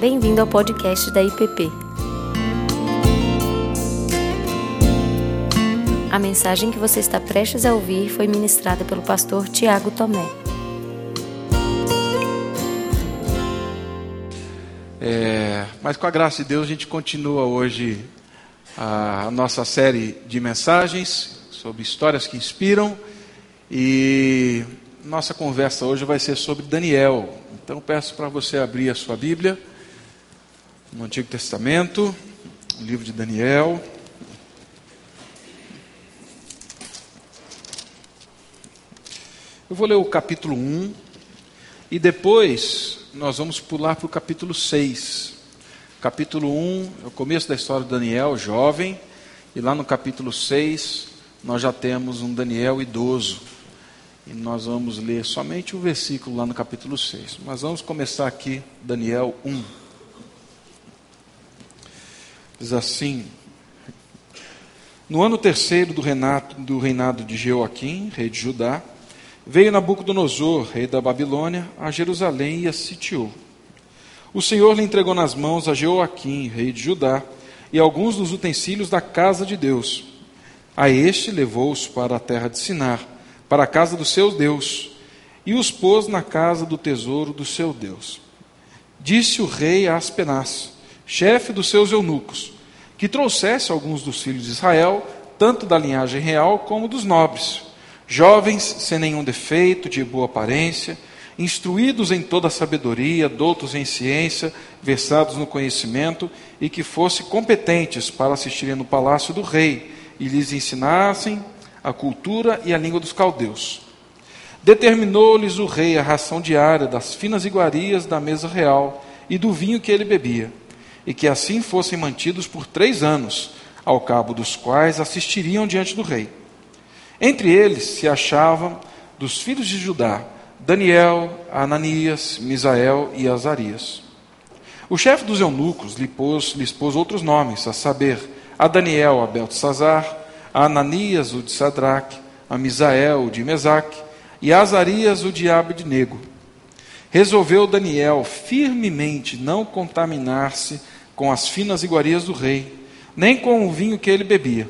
Bem-vindo ao podcast da IPP. A mensagem que você está prestes a ouvir foi ministrada pelo pastor Tiago Tomé. É, mas com a graça de Deus, a gente continua hoje a nossa série de mensagens sobre histórias que inspiram. E nossa conversa hoje vai ser sobre Daniel. Então peço para você abrir a sua Bíblia no Antigo Testamento, o livro de Daniel. Eu vou ler o capítulo 1 e depois nós vamos pular para o capítulo 6. Capítulo 1 é o começo da história de Daniel, jovem, e lá no capítulo 6 nós já temos um Daniel idoso. E nós vamos ler somente o versículo lá no capítulo 6. Mas vamos começar aqui, Daniel 1. Diz assim: No ano terceiro do reinado, do reinado de Jeoaquim, rei de Judá, veio Nabucodonosor, rei da Babilônia, a Jerusalém e a sitiou. O Senhor lhe entregou nas mãos a Jeoaquim, rei de Judá, e alguns dos utensílios da casa de Deus. A este levou-os para a terra de Sinar, para a casa do seu Deus, e os pôs na casa do tesouro do seu Deus. Disse o rei a Aspenaz, chefe dos seus eunucos, que trouxesse alguns dos filhos de Israel, tanto da linhagem real como dos nobres, jovens sem nenhum defeito, de boa aparência, instruídos em toda a sabedoria, doutos em ciência, versados no conhecimento, e que fossem competentes para assistirem no palácio do rei e lhes ensinassem a cultura e a língua dos caldeus. Determinou-lhes o rei a ração diária das finas iguarias da mesa real e do vinho que ele bebia, e que assim fossem mantidos por três anos, ao cabo dos quais assistiriam diante do rei. Entre eles se achavam, dos filhos de Judá, Daniel, Ananias, Misael e Azarias. O chefe dos eunucos lhe pôs, lhes pôs outros nomes, a saber, a Daniel, a Beltesazar, a Ananias, o de Sadraque, a Misael, o de Mesaque, e a Azarias, o de Abednego. Resolveu Daniel firmemente não contaminar-se com as finas iguarias do rei, nem com o vinho que ele bebia.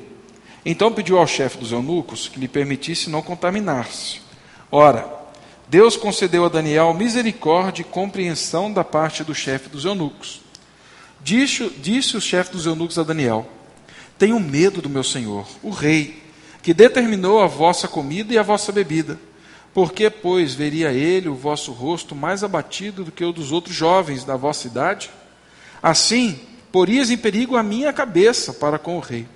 Então pediu ao chefe dos eunucos que lhe permitisse não contaminar-se. Ora, Deus concedeu a Daniel misericórdia e compreensão da parte do chefe dos eunucos. Disse, disse o chefe dos eunucos a Daniel: Tenho medo do meu senhor, o rei, que determinou a vossa comida e a vossa bebida. Porque, pois, veria ele o vosso rosto mais abatido do que o dos outros jovens da vossa idade? Assim, porias em perigo a minha cabeça para com o rei.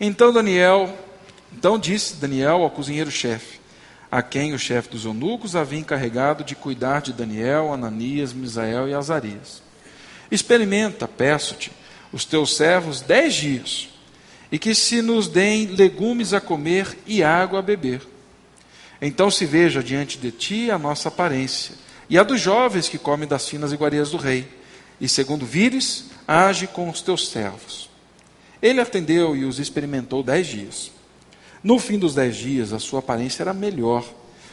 Então Daniel, então disse Daniel ao cozinheiro-chefe, a quem o chefe dos eunucos havia encarregado de cuidar de Daniel, Ananias, Misael e Azarias. Experimenta, peço-te, os teus servos dez dias, e que se nos deem legumes a comer e água a beber. Então se veja diante de ti a nossa aparência, e a dos jovens que comem das finas iguarias do rei, e segundo vires, age com os teus servos. Ele atendeu e os experimentou dez dias. No fim dos dez dias, a sua aparência era melhor.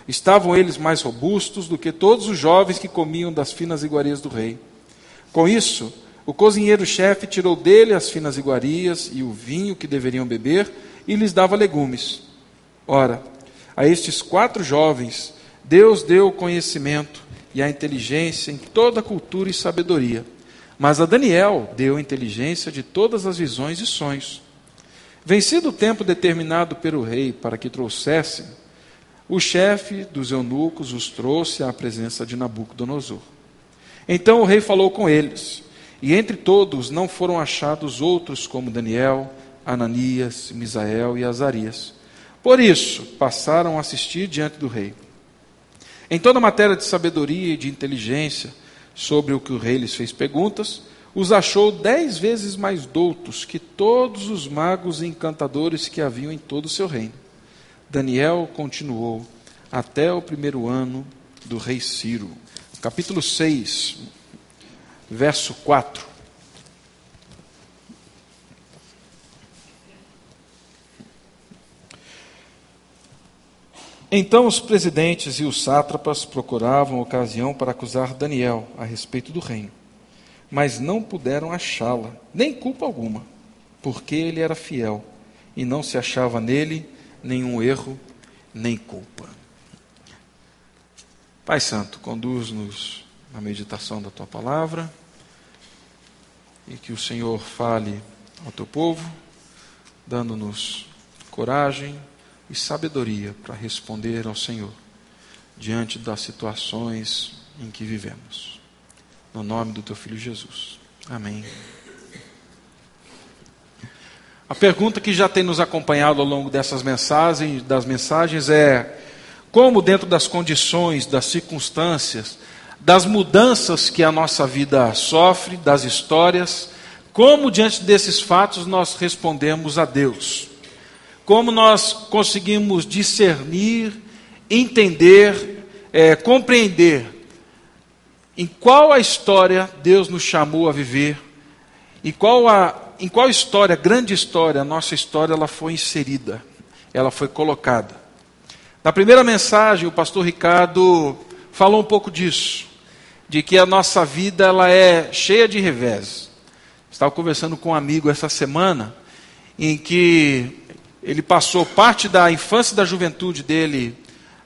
Estavam eles mais robustos do que todos os jovens que comiam das finas iguarias do rei. Com isso, o cozinheiro-chefe tirou dele as finas iguarias e o vinho que deveriam beber e lhes dava legumes. Ora, a estes quatro jovens, Deus deu o conhecimento e a inteligência em toda a cultura e sabedoria. Mas a Daniel deu inteligência de todas as visões e sonhos. Vencido o tempo determinado pelo rei para que trouxessem, o chefe dos eunucos os trouxe à presença de Nabucodonosor. Então o rei falou com eles. E entre todos não foram achados outros como Daniel, Ananias, Misael e Azarias. Por isso, passaram a assistir diante do rei. Em toda matéria de sabedoria e de inteligência, sobre o que o rei lhes fez perguntas, os achou dez vezes mais doutos que todos os magos e encantadores que haviam em todo o seu reino. Daniel continuou até o primeiro ano do rei Ciro. Capítulo 6, verso 4. Então os presidentes e os sátrapas procuravam ocasião para acusar Daniel a respeito do reino. mas não puderam achá-la, nem culpa alguma, porque ele era fiel e não se achava nele nenhum erro nem culpa. Pai Santo, conduz-nos na meditação da tua palavra e que o Senhor fale ao teu povo, dando-nos coragem e sabedoria para responder ao Senhor diante das situações em que vivemos. No nome do teu filho Jesus. Amém. A pergunta que já tem nos acompanhado ao longo dessas mensagens, das mensagens é: como dentro das condições, das circunstâncias, das mudanças que a nossa vida sofre, das histórias, como diante desses fatos nós respondemos a Deus? Como nós conseguimos discernir, entender, é, compreender em qual a história Deus nos chamou a viver e qual a, em qual história, grande história, a nossa história ela foi inserida, ela foi colocada. Na primeira mensagem, o pastor Ricardo falou um pouco disso, de que a nossa vida ela é cheia de revés. Estava conversando com um amigo essa semana, em que ele passou parte da infância e da juventude dele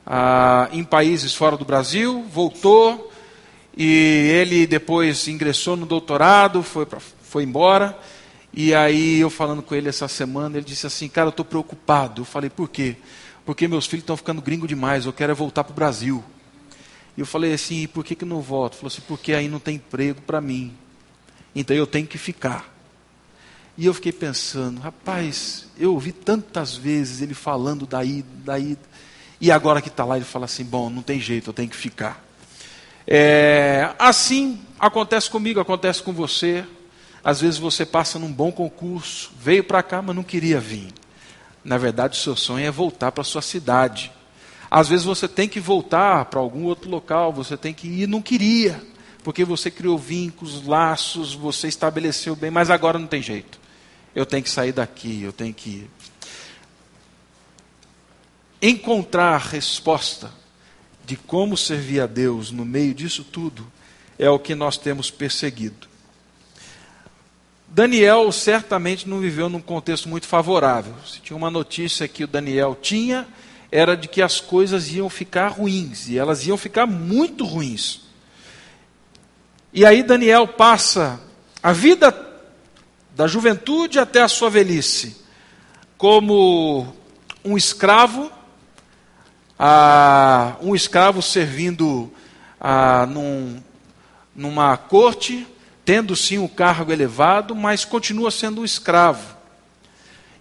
ah, em países fora do Brasil, voltou e ele depois ingressou no doutorado, foi, pra, foi embora. E aí eu falando com ele essa semana, ele disse assim, cara, eu estou preocupado. Eu falei, por quê? Porque meus filhos estão ficando gringo demais, eu quero é voltar para o Brasil. E eu falei assim, por que, que não volto? Ele falou assim, porque aí não tem emprego para mim. Então eu tenho que ficar. E eu fiquei pensando, rapaz, eu ouvi tantas vezes ele falando daí, daí, e agora que está lá ele fala assim, bom, não tem jeito, eu tenho que ficar. É, assim acontece comigo, acontece com você. Às vezes você passa num bom concurso, veio para cá, mas não queria vir. Na verdade, o seu sonho é voltar para sua cidade. Às vezes você tem que voltar para algum outro local, você tem que ir não queria, porque você criou vínculos, laços, você estabeleceu bem, mas agora não tem jeito. Eu tenho que sair daqui, eu tenho que. Encontrar resposta de como servir a Deus no meio disso tudo é o que nós temos perseguido. Daniel certamente não viveu num contexto muito favorável. Se tinha uma notícia que o Daniel tinha, era de que as coisas iam ficar ruins, e elas iam ficar muito ruins. E aí Daniel passa a vida da juventude até a sua velhice como um escravo a um escravo servindo a, num, numa corte, tendo sim um cargo elevado, mas continua sendo um escravo.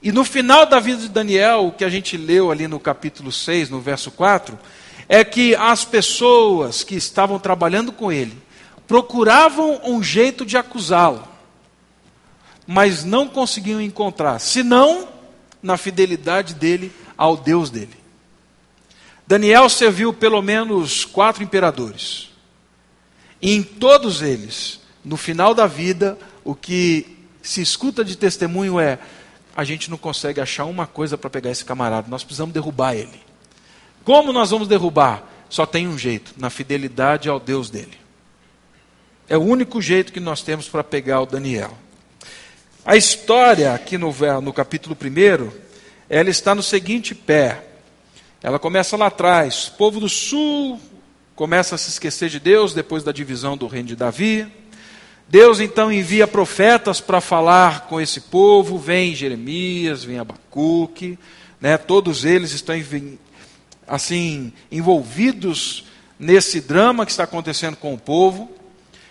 E no final da vida de Daniel, o que a gente leu ali no capítulo 6, no verso 4, é que as pessoas que estavam trabalhando com ele procuravam um jeito de acusá-lo, mas não conseguiam encontrar, senão na fidelidade dele ao Deus dele. Daniel serviu pelo menos quatro imperadores. E em todos eles, no final da vida, o que se escuta de testemunho é: a gente não consegue achar uma coisa para pegar esse camarada, nós precisamos derrubar ele. Como nós vamos derrubar? Só tem um jeito: na fidelidade ao Deus dele. É o único jeito que nós temos para pegar o Daniel. A história, aqui no, no capítulo 1, ela está no seguinte pé. Ela começa lá atrás. O povo do sul começa a se esquecer de Deus depois da divisão do reino de Davi. Deus então envia profetas para falar com esse povo. Vem Jeremias, vem Abacuque, né? todos eles estão assim envolvidos nesse drama que está acontecendo com o povo.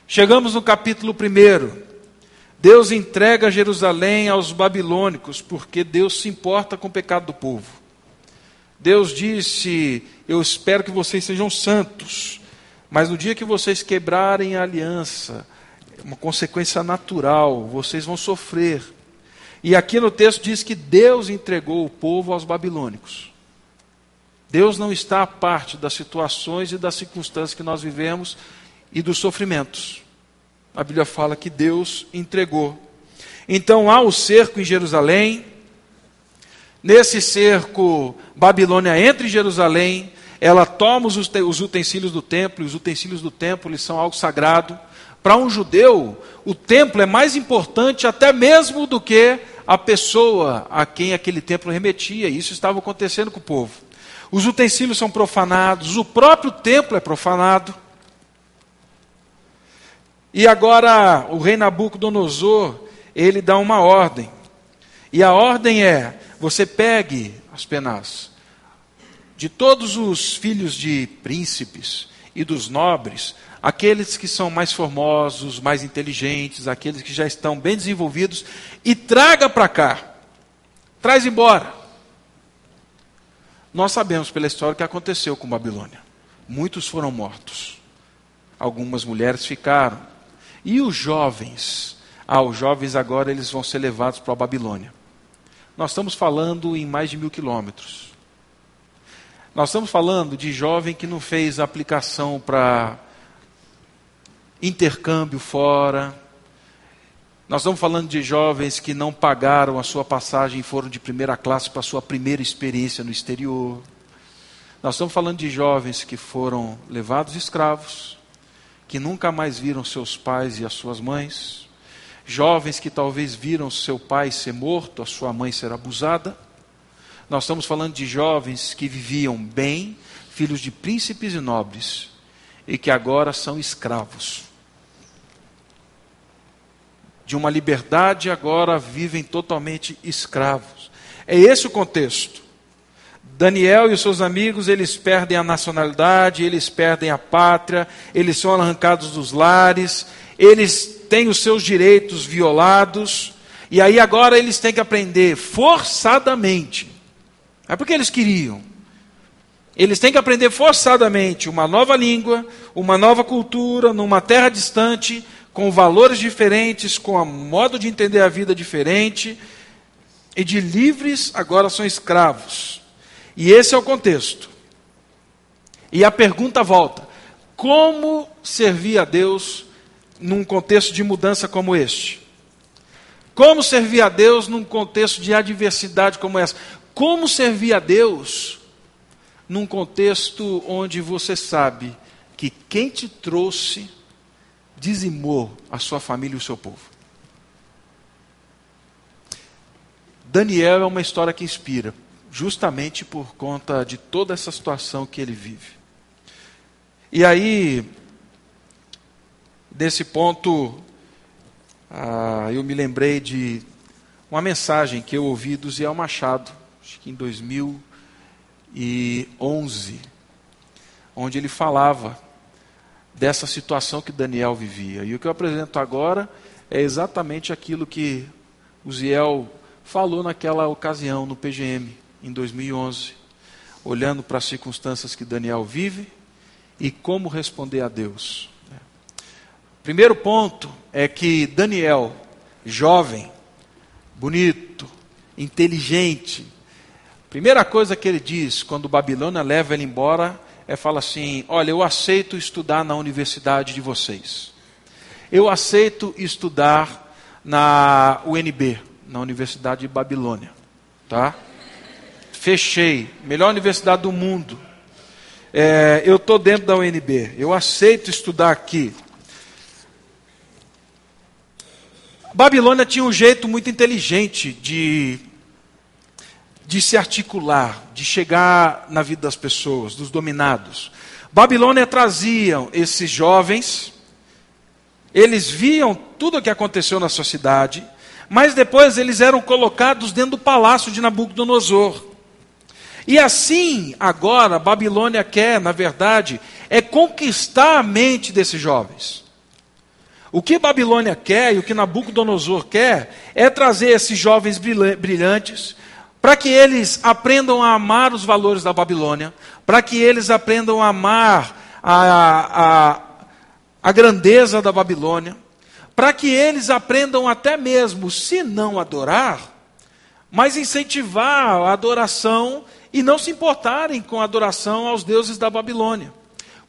Chegamos no capítulo 1. Deus entrega Jerusalém aos babilônicos, porque Deus se importa com o pecado do povo. Deus disse: Eu espero que vocês sejam santos, mas no dia que vocês quebrarem a aliança, uma consequência natural, vocês vão sofrer. E aqui no texto diz que Deus entregou o povo aos babilônicos. Deus não está à parte das situações e das circunstâncias que nós vivemos e dos sofrimentos. A Bíblia fala que Deus entregou. Então há o cerco em Jerusalém, Nesse cerco, Babilônia entra em Jerusalém, ela toma os, os utensílios do templo, e os utensílios do templo eles são algo sagrado. Para um judeu, o templo é mais importante até mesmo do que a pessoa a quem aquele templo remetia. Isso estava acontecendo com o povo. Os utensílios são profanados, o próprio templo é profanado. E agora o rei Nabucodonosor, ele dá uma ordem. E a ordem é: você pegue as penas de todos os filhos de príncipes e dos nobres, aqueles que são mais formosos, mais inteligentes, aqueles que já estão bem desenvolvidos, e traga para cá. Traz embora. Nós sabemos pela história o que aconteceu com Babilônia. Muitos foram mortos. Algumas mulheres ficaram. E os jovens? Ah, os jovens agora eles vão ser levados para a Babilônia. Nós estamos falando em mais de mil quilômetros. Nós estamos falando de jovem que não fez aplicação para intercâmbio fora. Nós estamos falando de jovens que não pagaram a sua passagem e foram de primeira classe para a sua primeira experiência no exterior. Nós estamos falando de jovens que foram levados escravos, que nunca mais viram seus pais e as suas mães. Jovens que talvez viram seu pai ser morto, a sua mãe ser abusada nós estamos falando de jovens que viviam bem, filhos de príncipes e nobres, e que agora são escravos. De uma liberdade, agora vivem totalmente escravos. É esse o contexto. Daniel e os seus amigos, eles perdem a nacionalidade, eles perdem a pátria, eles são arrancados dos lares, eles têm os seus direitos violados, e aí agora eles têm que aprender forçadamente é porque eles queriam. Eles têm que aprender forçadamente uma nova língua, uma nova cultura, numa terra distante, com valores diferentes, com um modo de entender a vida diferente. E de livres agora são escravos. E esse é o contexto. E a pergunta volta: como servir a Deus num contexto de mudança como este? Como servir a Deus num contexto de adversidade como essa? Como servir a Deus num contexto onde você sabe que quem te trouxe dizimou a sua família e o seu povo? Daniel é uma história que inspira, justamente por conta de toda essa situação que ele vive. E aí, nesse ponto, ah, eu me lembrei de uma mensagem que eu ouvi do Ziel Machado, acho que em 2011, onde ele falava dessa situação que Daniel vivia. E o que eu apresento agora é exatamente aquilo que Uziel falou naquela ocasião no PGM, em 2011, olhando para as circunstâncias que Daniel vive e como responder a Deus. Primeiro ponto é que Daniel, jovem, bonito, inteligente, Primeira coisa que ele diz quando Babilônia leva ele embora é fala assim: "Olha, eu aceito estudar na universidade de vocês. Eu aceito estudar na UNB, na Universidade de Babilônia, tá? Fechei, melhor universidade do mundo. É, eu estou dentro da UNB, eu aceito estudar aqui. Babilônia tinha um jeito muito inteligente de de se articular, de chegar na vida das pessoas, dos dominados. Babilônia traziam esses jovens, eles viam tudo o que aconteceu na sua cidade, mas depois eles eram colocados dentro do palácio de Nabucodonosor. E assim, agora, Babilônia quer, na verdade, é conquistar a mente desses jovens. O que Babilônia quer e o que Nabucodonosor quer é trazer esses jovens brilhantes, para que eles aprendam a amar os valores da Babilônia, para que eles aprendam a amar a, a, a grandeza da Babilônia, para que eles aprendam até mesmo, se não adorar, mas incentivar a adoração e não se importarem com a adoração aos deuses da Babilônia.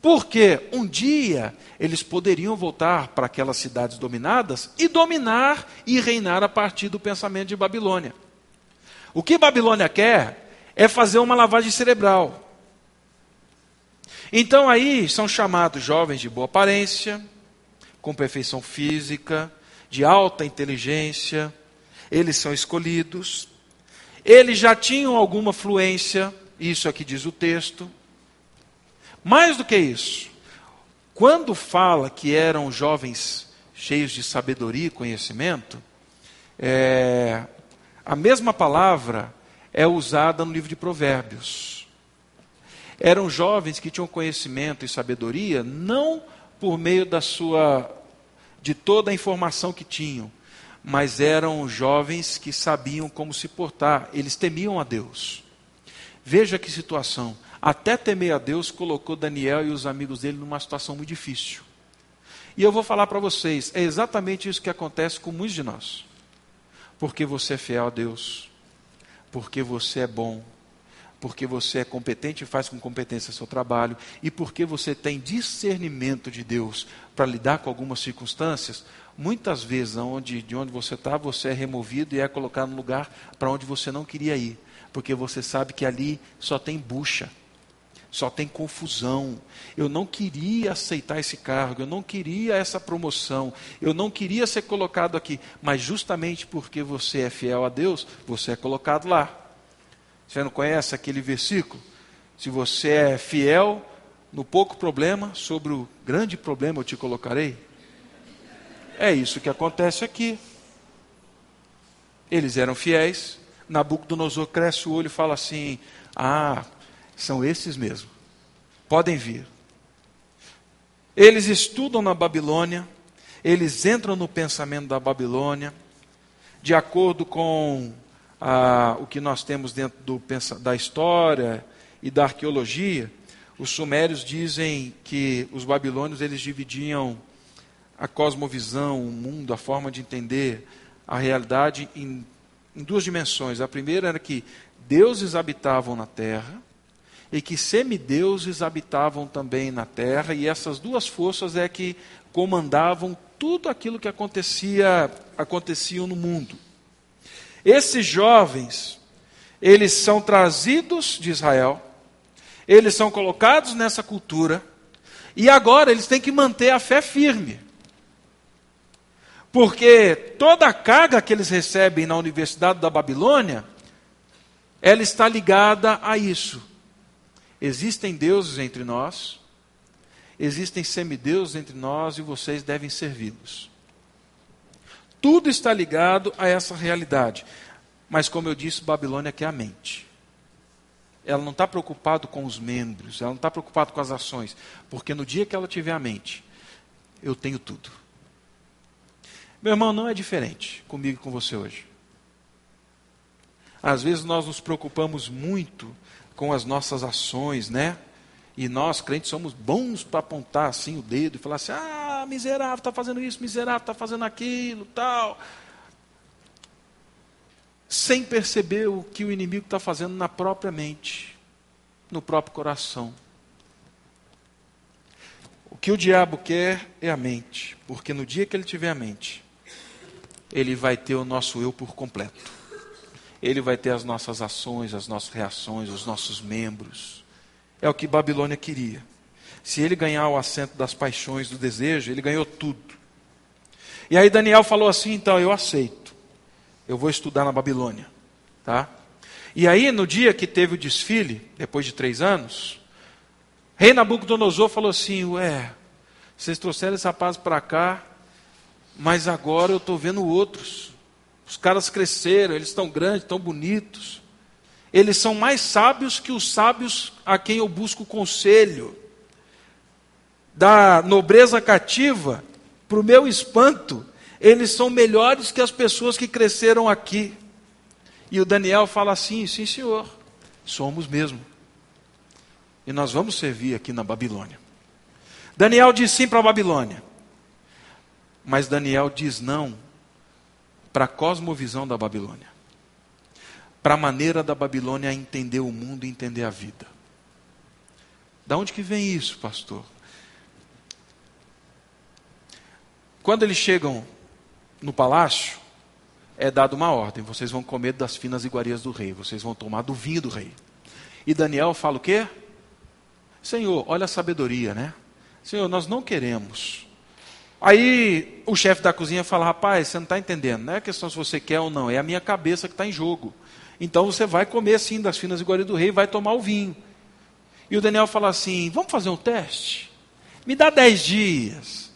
Porque um dia eles poderiam voltar para aquelas cidades dominadas e dominar e reinar a partir do pensamento de Babilônia. O que Babilônia quer é fazer uma lavagem cerebral. Então aí são chamados jovens de boa aparência, com perfeição física, de alta inteligência, eles são escolhidos, eles já tinham alguma fluência, isso aqui diz o texto. Mais do que isso, quando fala que eram jovens cheios de sabedoria e conhecimento, é, a mesma palavra é usada no livro de Provérbios. Eram jovens que tinham conhecimento e sabedoria não por meio da sua de toda a informação que tinham, mas eram jovens que sabiam como se portar, eles temiam a Deus. Veja que situação. Até temer a Deus colocou Daniel e os amigos dele numa situação muito difícil. E eu vou falar para vocês, é exatamente isso que acontece com muitos de nós. Porque você é fiel a Deus, porque você é bom, porque você é competente e faz com competência seu trabalho, e porque você tem discernimento de Deus para lidar com algumas circunstâncias, muitas vezes onde, de onde você está, você é removido e é colocado no lugar para onde você não queria ir, porque você sabe que ali só tem bucha só tem confusão. Eu não queria aceitar esse cargo, eu não queria essa promoção, eu não queria ser colocado aqui, mas justamente porque você é fiel a Deus, você é colocado lá. Você não conhece aquele versículo? Se você é fiel no pouco problema, sobre o grande problema eu te colocarei. É isso que acontece aqui. Eles eram fiéis. Nabucodonosor cresce o olho e fala assim: Ah, são esses mesmo. Podem vir. Eles estudam na Babilônia, eles entram no pensamento da Babilônia, de acordo com ah, o que nós temos dentro do, da história e da arqueologia. Os sumérios dizem que os babilônios eles dividiam a cosmovisão, o mundo, a forma de entender a realidade em, em duas dimensões. A primeira era que deuses habitavam na terra e que semideuses habitavam também na terra, e essas duas forças é que comandavam tudo aquilo que acontecia, acontecia no mundo. Esses jovens, eles são trazidos de Israel, eles são colocados nessa cultura, e agora eles têm que manter a fé firme. Porque toda a carga que eles recebem na Universidade da Babilônia, ela está ligada a isso Existem deuses entre nós, existem semideuses entre nós e vocês devem servi-los. Tudo está ligado a essa realidade. Mas, como eu disse, Babilônia quer a mente. Ela não está preocupada com os membros, ela não está preocupada com as ações, porque no dia que ela tiver a mente, eu tenho tudo. Meu irmão, não é diferente comigo e com você hoje. Às vezes nós nos preocupamos muito com as nossas ações, né? E nós, crentes, somos bons para apontar assim o dedo e falar assim: ah, miserável está fazendo isso, miserável está fazendo aquilo, tal. Sem perceber o que o inimigo está fazendo na própria mente, no próprio coração. O que o diabo quer é a mente, porque no dia que ele tiver a mente, ele vai ter o nosso eu por completo. Ele vai ter as nossas ações, as nossas reações, os nossos membros. É o que Babilônia queria. Se ele ganhar o assento das paixões, do desejo, ele ganhou tudo. E aí Daniel falou assim: então, eu aceito. Eu vou estudar na Babilônia. Tá? E aí, no dia que teve o desfile, depois de três anos, rei Nabucodonosor falou assim: Ué, vocês trouxeram esse rapaz para cá, mas agora eu estou vendo outros. Os caras cresceram, eles estão grandes, estão bonitos. Eles são mais sábios que os sábios a quem eu busco conselho. Da nobreza cativa, para o meu espanto, eles são melhores que as pessoas que cresceram aqui. E o Daniel fala assim: sim, senhor, somos mesmo. E nós vamos servir aqui na Babilônia. Daniel diz sim para a Babilônia. Mas Daniel diz não para a cosmovisão da Babilônia, para a maneira da Babilônia entender o mundo e entender a vida. Da onde que vem isso, pastor? Quando eles chegam no palácio, é dada uma ordem: vocês vão comer das finas iguarias do rei, vocês vão tomar do vinho do rei. E Daniel fala o quê? Senhor, olha a sabedoria, né? Senhor, nós não queremos. Aí o chefe da cozinha fala: Rapaz, você não está entendendo, não é questão se você quer ou não, é a minha cabeça que está em jogo. Então você vai comer sim das finas iguarias do rei, vai tomar o vinho. E o Daniel fala assim: Vamos fazer um teste? Me dá dez dias,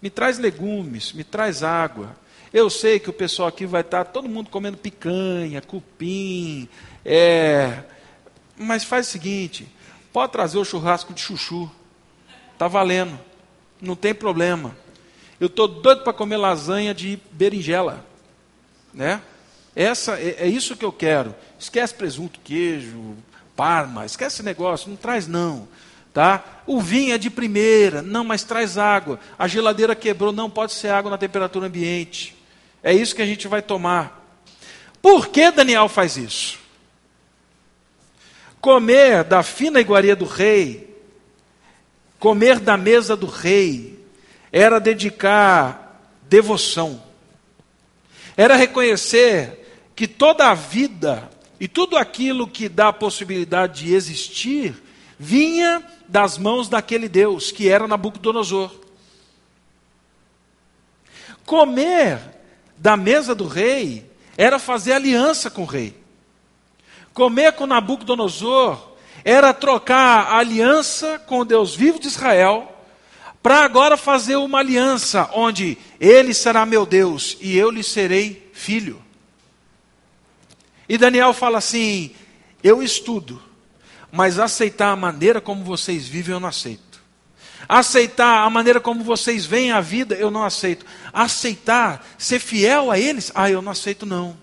me traz legumes, me traz água. Eu sei que o pessoal aqui vai estar todo mundo comendo picanha, cupim, é... mas faz o seguinte: pode trazer o churrasco de chuchu, tá valendo, não tem problema. Eu estou doido para comer lasanha de berinjela, né? Essa é, é, isso que eu quero. Esquece presunto, queijo, parma, esquece esse negócio, não traz não. Tá? O vinho é de primeira, não, mas traz água. A geladeira quebrou, não pode ser água na temperatura ambiente. É isso que a gente vai tomar. Por que Daniel faz isso? Comer da fina iguaria do rei, comer da mesa do rei, era dedicar devoção, era reconhecer que toda a vida e tudo aquilo que dá a possibilidade de existir vinha das mãos daquele Deus que era Nabucodonosor. Comer da mesa do rei era fazer aliança com o rei. Comer com Nabucodonosor era trocar a aliança com Deus vivo de Israel, para agora fazer uma aliança onde ele será meu Deus e eu lhe serei filho. E Daniel fala assim: eu estudo, mas aceitar a maneira como vocês vivem eu não aceito. Aceitar a maneira como vocês veem a vida, eu não aceito. Aceitar, ser fiel a eles, ah, eu não aceito não.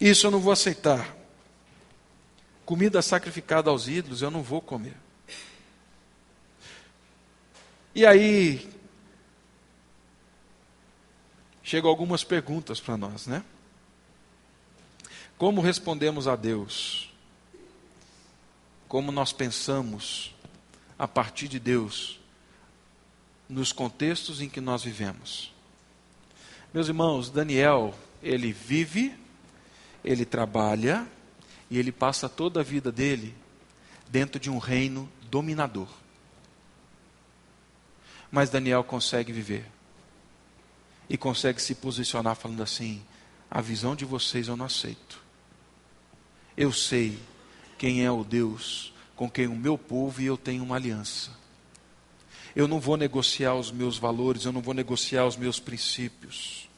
Isso eu não vou aceitar. Comida sacrificada aos ídolos, eu não vou comer. E aí, chegam algumas perguntas para nós, né? Como respondemos a Deus? Como nós pensamos a partir de Deus nos contextos em que nós vivemos. Meus irmãos, Daniel, ele vive, ele trabalha e ele passa toda a vida dele dentro de um reino dominador. Mas Daniel consegue viver e consegue se posicionar falando assim: a visão de vocês eu não aceito. Eu sei quem é o Deus com quem o meu povo e eu tenho uma aliança. Eu não vou negociar os meus valores, eu não vou negociar os meus princípios.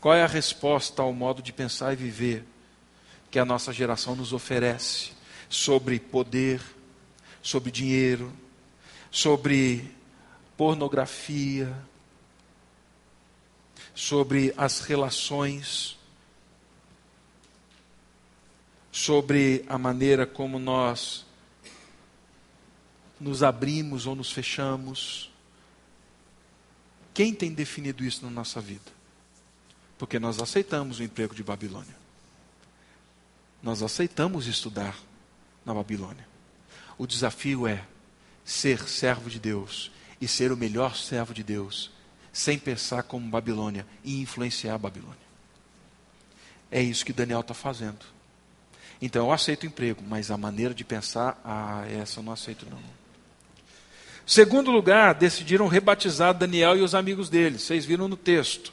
Qual é a resposta ao modo de pensar e viver que a nossa geração nos oferece sobre poder, sobre dinheiro, sobre pornografia, sobre as relações? sobre a maneira como nós nos abrimos ou nos fechamos. Quem tem definido isso na nossa vida? Porque nós aceitamos o emprego de Babilônia. Nós aceitamos estudar na Babilônia. O desafio é ser servo de Deus e ser o melhor servo de Deus, sem pensar como Babilônia e influenciar a Babilônia. É isso que Daniel está fazendo. Então eu aceito o emprego, mas a maneira de pensar, ah, essa eu não aceito não. Segundo lugar, decidiram rebatizar Daniel e os amigos dele. Vocês viram no texto.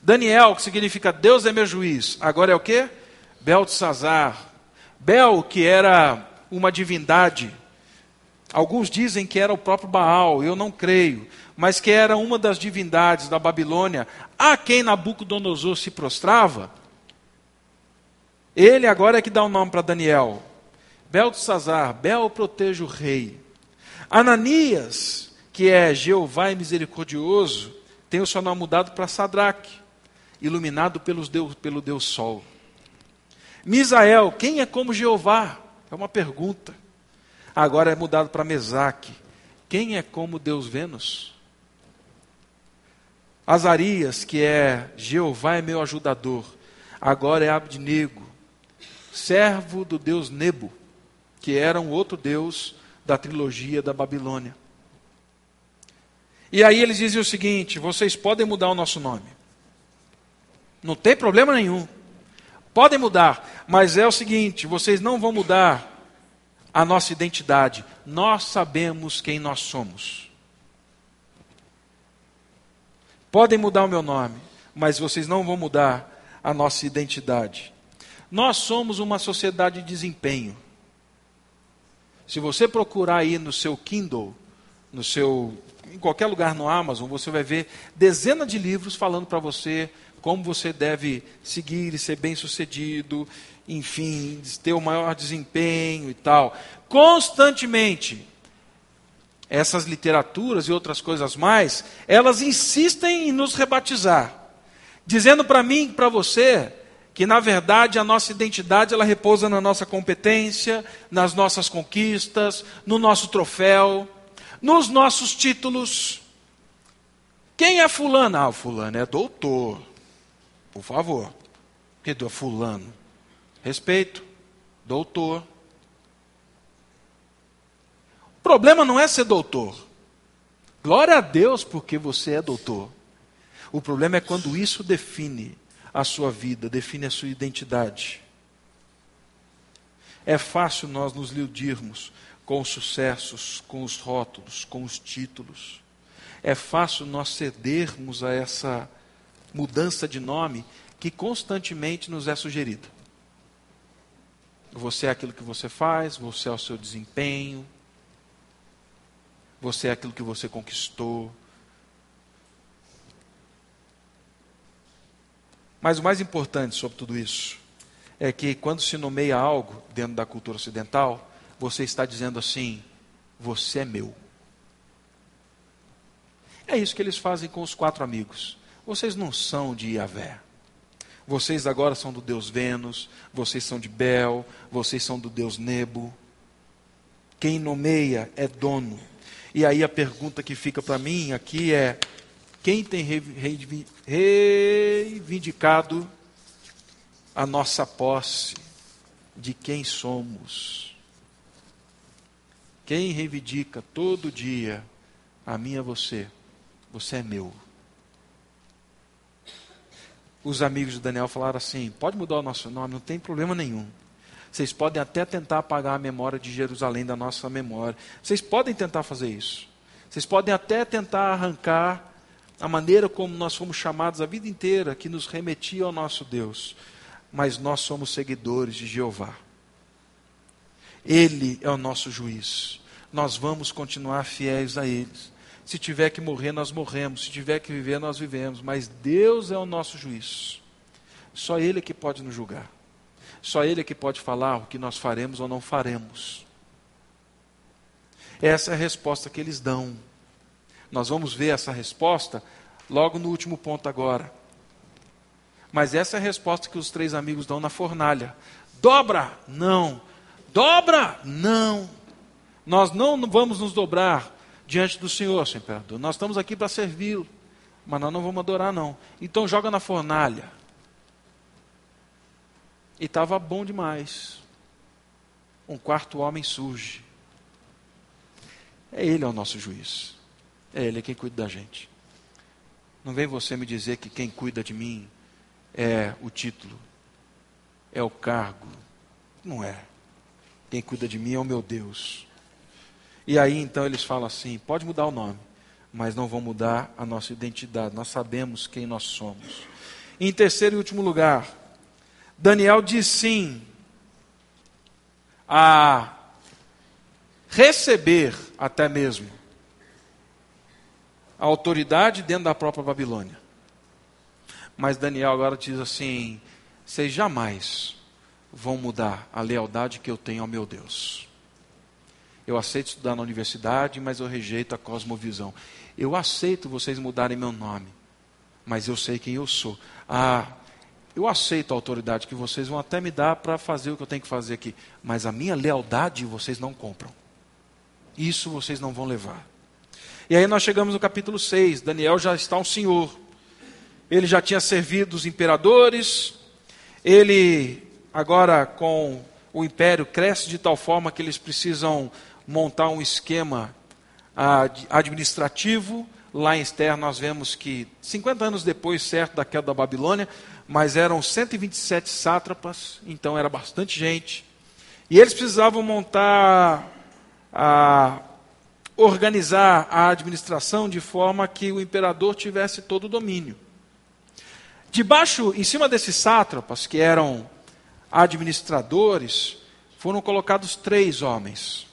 Daniel, que significa Deus é meu juiz. Agora é o quê? Beltesazar. Bel, que era uma divindade. Alguns dizem que era o próprio Baal, eu não creio. Mas que era uma das divindades da Babilônia, a quem Nabucodonosor se prostrava. Ele agora é que dá o um nome para Daniel. Beltesazar, Bel proteja o rei. Ananias, que é Jeová e misericordioso, tem o seu nome mudado para Sadraque, iluminado pelos Deus, pelo Deus Sol. Misael, quem é como Jeová? É uma pergunta. Agora é mudado para Mesaque. Quem é como Deus Vênus? Azarias, que é Jeová é meu ajudador. Agora é Abdinego servo do deus Nebo, que era um outro deus da trilogia da Babilônia. E aí eles diziam o seguinte: vocês podem mudar o nosso nome. Não tem problema nenhum. Podem mudar, mas é o seguinte: vocês não vão mudar a nossa identidade. Nós sabemos quem nós somos. Podem mudar o meu nome, mas vocês não vão mudar a nossa identidade. Nós somos uma sociedade de desempenho. Se você procurar aí no seu Kindle, no seu em qualquer lugar no Amazon, você vai ver dezenas de livros falando para você como você deve seguir e ser bem-sucedido, enfim, ter o maior desempenho e tal. Constantemente. Essas literaturas e outras coisas mais, elas insistem em nos rebatizar, dizendo para mim e para você que na verdade a nossa identidade ela repousa na nossa competência, nas nossas conquistas, no nosso troféu, nos nossos títulos. Quem é fulano? Ah, fulano é doutor. Por favor. Que do fulano? Respeito. Doutor. O problema não é ser doutor. Glória a Deus porque você é doutor. O problema é quando isso define a sua vida, define a sua identidade. É fácil nós nos iludirmos com os sucessos, com os rótulos, com os títulos. É fácil nós cedermos a essa mudança de nome que constantemente nos é sugerida. Você é aquilo que você faz, você é o seu desempenho, você é aquilo que você conquistou. Mas o mais importante sobre tudo isso é que quando se nomeia algo dentro da cultura ocidental, você está dizendo assim: você é meu. É isso que eles fazem com os quatro amigos. Vocês não são de Iavé. Vocês agora são do Deus Vênus, vocês são de Bel, vocês são do Deus Nebo. Quem nomeia é dono. E aí a pergunta que fica para mim aqui é: quem tem reivindicado a nossa posse de quem somos? Quem reivindica todo dia a mim a você, você é meu. Os amigos de Daniel falaram assim: pode mudar o nosso nome, não tem problema nenhum. Vocês podem até tentar apagar a memória de Jerusalém da nossa memória. Vocês podem tentar fazer isso. Vocês podem até tentar arrancar a maneira como nós fomos chamados a vida inteira, que nos remetia ao nosso Deus. Mas nós somos seguidores de Jeová. Ele é o nosso juiz. Nós vamos continuar fiéis a eles. Se tiver que morrer, nós morremos. Se tiver que viver, nós vivemos. Mas Deus é o nosso juiz. Só Ele é que pode nos julgar. Só Ele é que pode falar o que nós faremos ou não faremos. Essa é a resposta que eles dão. Nós vamos ver essa resposta logo no último ponto agora. Mas essa é a resposta que os três amigos dão na fornalha. Dobra? Não. Dobra? Não. Nós não vamos nos dobrar diante do Senhor, Senhor Imperador. Nós estamos aqui para servi-lo, mas nós não vamos adorar, não. Então joga na fornalha. E estava bom demais. Um quarto homem surge. É Ele é o nosso juiz. É Ele quem cuida da gente. Não vem você me dizer que quem cuida de mim é o título, é o cargo. Não é. Quem cuida de mim é o meu Deus. E aí então eles falam assim: pode mudar o nome, mas não vão mudar a nossa identidade. Nós sabemos quem nós somos. em terceiro e último lugar, Daniel diz sim a receber até mesmo a autoridade dentro da própria Babilônia. Mas Daniel agora diz assim: vocês jamais vão mudar a lealdade que eu tenho ao meu Deus. Eu aceito estudar na universidade, mas eu rejeito a cosmovisão. Eu aceito vocês mudarem meu nome, mas eu sei quem eu sou. Ah, eu aceito a autoridade que vocês vão até me dar para fazer o que eu tenho que fazer aqui, mas a minha lealdade vocês não compram. Isso vocês não vão levar. E aí nós chegamos no capítulo 6. Daniel já está um senhor. Ele já tinha servido os imperadores, ele agora com o império cresce de tal forma que eles precisam montar um esquema administrativo. Lá em Esther nós vemos que 50 anos depois, certo, da queda da Babilônia, mas eram 127 sátrapas, então era bastante gente. E eles precisavam montar, a, organizar a administração de forma que o imperador tivesse todo o domínio. Debaixo, em cima desses sátrapas, que eram administradores, foram colocados três homens.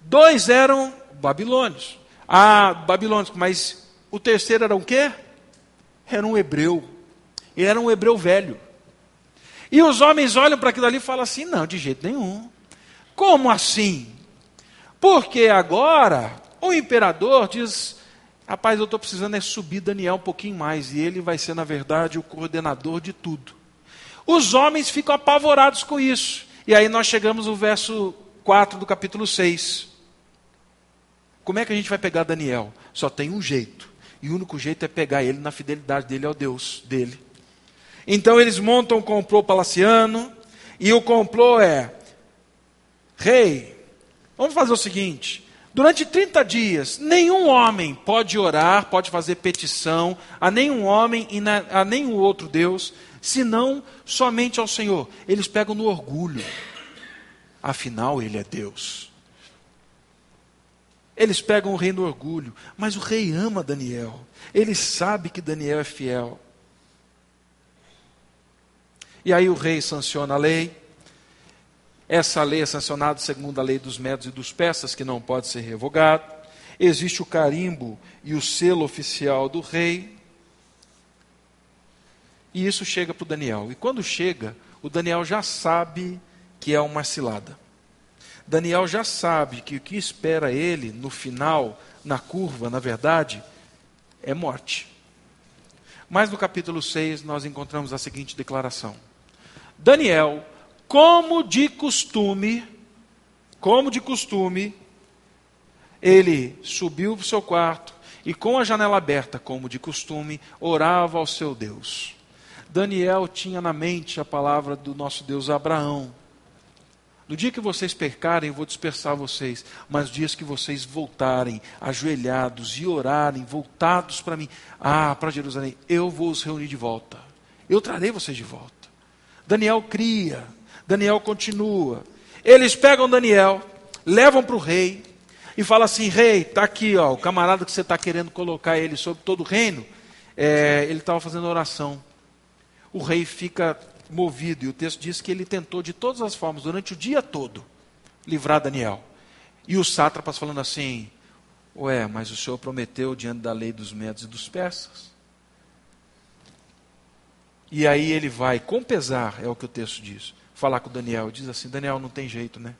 Dois eram babilônios. Ah, babilônios, mas o terceiro era o quê? Era um hebreu. Ele era um hebreu velho. E os homens olham para aquilo ali e falam assim: não, de jeito nenhum. Como assim? Porque agora o imperador diz: rapaz, eu estou precisando é subir Daniel um pouquinho mais. E ele vai ser, na verdade, o coordenador de tudo. Os homens ficam apavorados com isso. E aí nós chegamos no verso 4 do capítulo 6. Como é que a gente vai pegar Daniel? Só tem um jeito. E o único jeito é pegar ele na fidelidade dele ao Deus dele. Então eles montam um complô palaciano, e o complô é: Rei, vamos fazer o seguinte: durante 30 dias, nenhum homem pode orar, pode fazer petição a nenhum homem e a nenhum outro Deus, senão somente ao Senhor. Eles pegam no orgulho, afinal, Ele é Deus. Eles pegam o rei no orgulho, mas o rei ama Daniel. Ele sabe que Daniel é fiel. E aí o rei sanciona a lei. Essa lei é sancionada segundo a lei dos métodos e dos persas, que não pode ser revogada. Existe o carimbo e o selo oficial do rei. E isso chega para o Daniel. E quando chega, o Daniel já sabe que é uma cilada. Daniel já sabe que o que espera ele no final, na curva, na verdade, é morte. Mas no capítulo 6 nós encontramos a seguinte declaração: Daniel, como de costume, como de costume, ele subiu para o seu quarto e, com a janela aberta, como de costume, orava ao seu Deus. Daniel tinha na mente a palavra do nosso Deus Abraão. No dia que vocês percarem, eu vou dispersar vocês. Mas dias que vocês voltarem, ajoelhados e orarem, voltados para mim, ah, para Jerusalém, eu vou os reunir de volta. Eu trarei vocês de volta. Daniel cria, Daniel continua. Eles pegam Daniel, levam para o rei e falam assim: Rei, está aqui, ó, o camarada que você está querendo colocar ele sobre todo o reino, é, ele estava fazendo oração. O rei fica movido, e o texto diz que ele tentou de todas as formas, durante o dia todo, livrar Daniel. E os sátrapas falando assim: Ué, mas o senhor prometeu diante da lei dos medos e dos persas? E aí ele vai, com pesar, é o que o texto diz, falar com Daniel. Diz assim: Daniel, não tem jeito, né?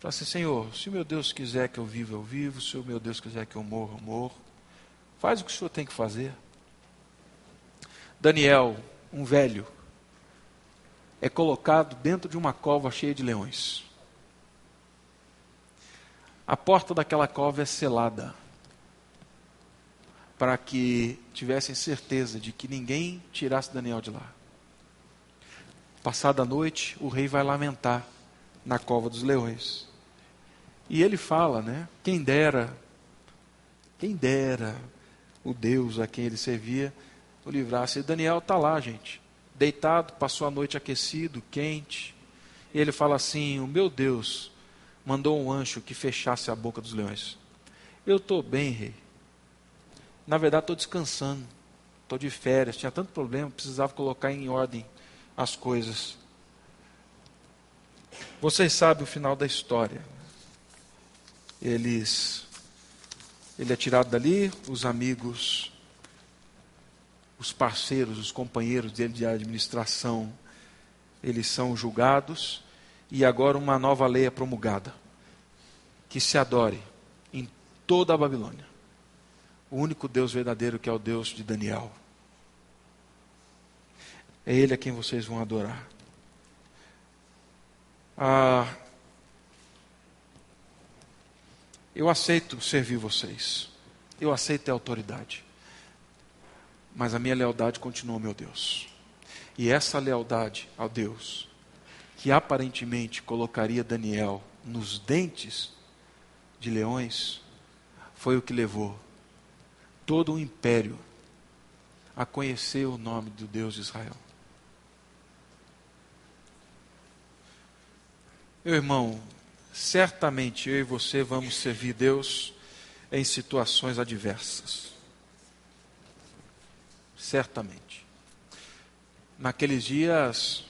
Fala assim: Senhor, se o meu Deus quiser que eu viva, eu vivo. Se o meu Deus quiser que eu morra, eu morro. Faz o que o senhor tem que fazer. Daniel, um velho, é colocado dentro de uma cova cheia de leões. A porta daquela cova é selada para que tivessem certeza de que ninguém tirasse Daniel de lá. Passada a noite, o rei vai lamentar na cova dos leões. E ele fala, né? Quem dera, quem dera o Deus a quem ele servia o livrasse. E Daniel está lá, gente, deitado, passou a noite aquecido, quente. E ele fala assim: O meu Deus mandou um anjo que fechasse a boca dos leões. Eu estou bem, rei. Na verdade, estou descansando, estou de férias, tinha tanto problema, precisava colocar em ordem as coisas. Vocês sabem o final da história. Eles, ele é tirado dali, os amigos, os parceiros, os companheiros dele de administração, eles são julgados e agora uma nova lei é promulgada que se adore em toda a Babilônia o único Deus verdadeiro que é o Deus de Daniel. É Ele a quem vocês vão adorar. Ah, eu aceito servir vocês. Eu aceito a autoridade. Mas a minha lealdade continua ao meu Deus. E essa lealdade ao Deus, que aparentemente colocaria Daniel nos dentes de leões, foi o que levou todo o império a conhecer o nome do Deus de Israel. Meu irmão, certamente eu e você vamos servir Deus em situações adversas. Certamente. Naqueles dias,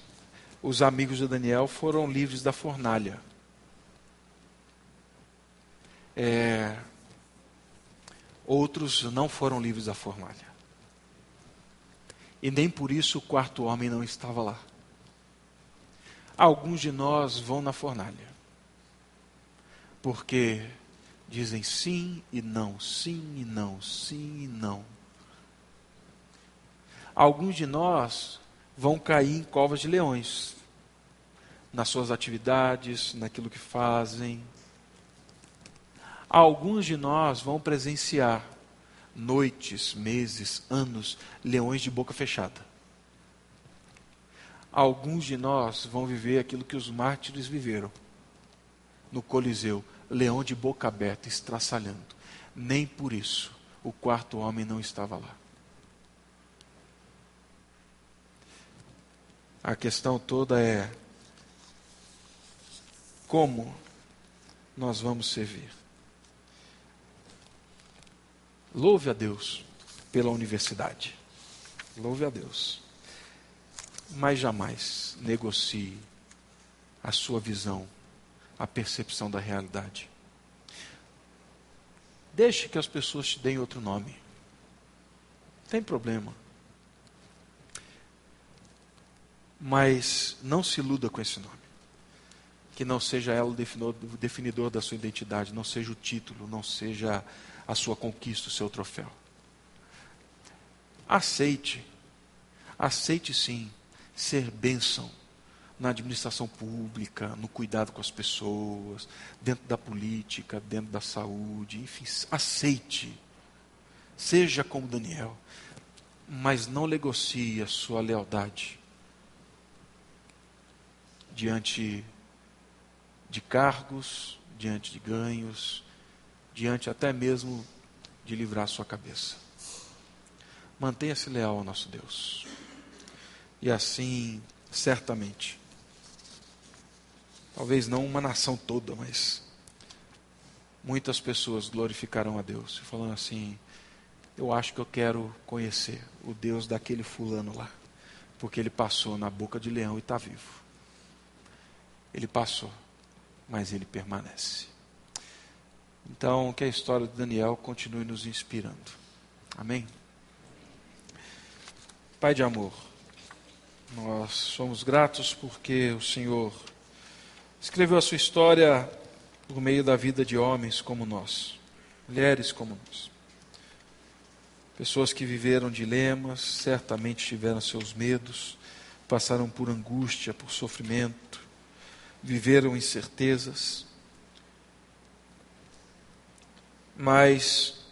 os amigos de Daniel foram livres da fornalha. É, outros não foram livres da fornalha. E nem por isso o quarto homem não estava lá. Alguns de nós vão na fornalha, porque dizem sim e não, sim e não, sim e não. Alguns de nós vão cair em covas de leões, nas suas atividades, naquilo que fazem. Alguns de nós vão presenciar noites, meses, anos, leões de boca fechada alguns de nós vão viver aquilo que os mártires viveram no Coliseu, leão de boca aberta, estraçalhando. Nem por isso o quarto homem não estava lá. A questão toda é como nós vamos servir. Louve a Deus pela universidade. Louve a Deus mas jamais negocie a sua visão, a percepção da realidade. Deixe que as pessoas te deem outro nome. Não tem problema. Mas não se iluda com esse nome. Que não seja ela o definidor, o definidor da sua identidade, não seja o título, não seja a sua conquista, o seu troféu. Aceite. Aceite sim ser bênção na administração pública, no cuidado com as pessoas, dentro da política, dentro da saúde, enfim, aceite. Seja como Daniel, mas não negocie a sua lealdade diante de cargos, diante de ganhos, diante até mesmo de livrar sua cabeça. Mantenha-se leal ao nosso Deus. E assim, certamente, talvez não uma nação toda, mas muitas pessoas glorificarão a Deus, falando assim: eu acho que eu quero conhecer o Deus daquele fulano lá, porque ele passou na boca de leão e está vivo. Ele passou, mas ele permanece. Então, que a história de Daniel continue nos inspirando. Amém? Pai de amor. Nós somos gratos porque o Senhor escreveu a sua história por meio da vida de homens como nós, mulheres como nós. Pessoas que viveram dilemas, certamente tiveram seus medos, passaram por angústia, por sofrimento, viveram incertezas, mas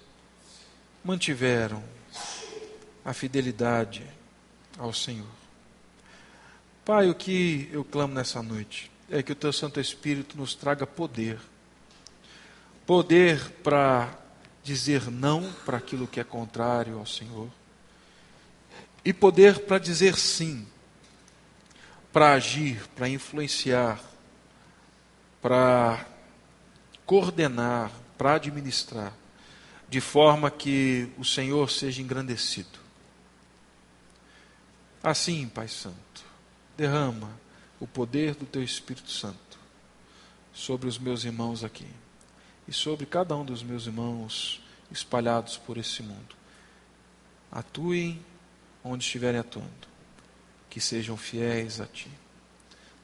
mantiveram a fidelidade ao Senhor. Pai, o que eu clamo nessa noite é que o Teu Santo Espírito nos traga poder. Poder para dizer não para aquilo que é contrário ao Senhor. E poder para dizer sim, para agir, para influenciar, para coordenar, para administrar, de forma que o Senhor seja engrandecido. Assim, Pai Santo derrama o poder do teu Espírito Santo sobre os meus irmãos aqui e sobre cada um dos meus irmãos espalhados por esse mundo. Atuem onde estiverem atuando, que sejam fiéis a Ti.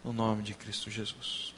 No nome de Cristo Jesus.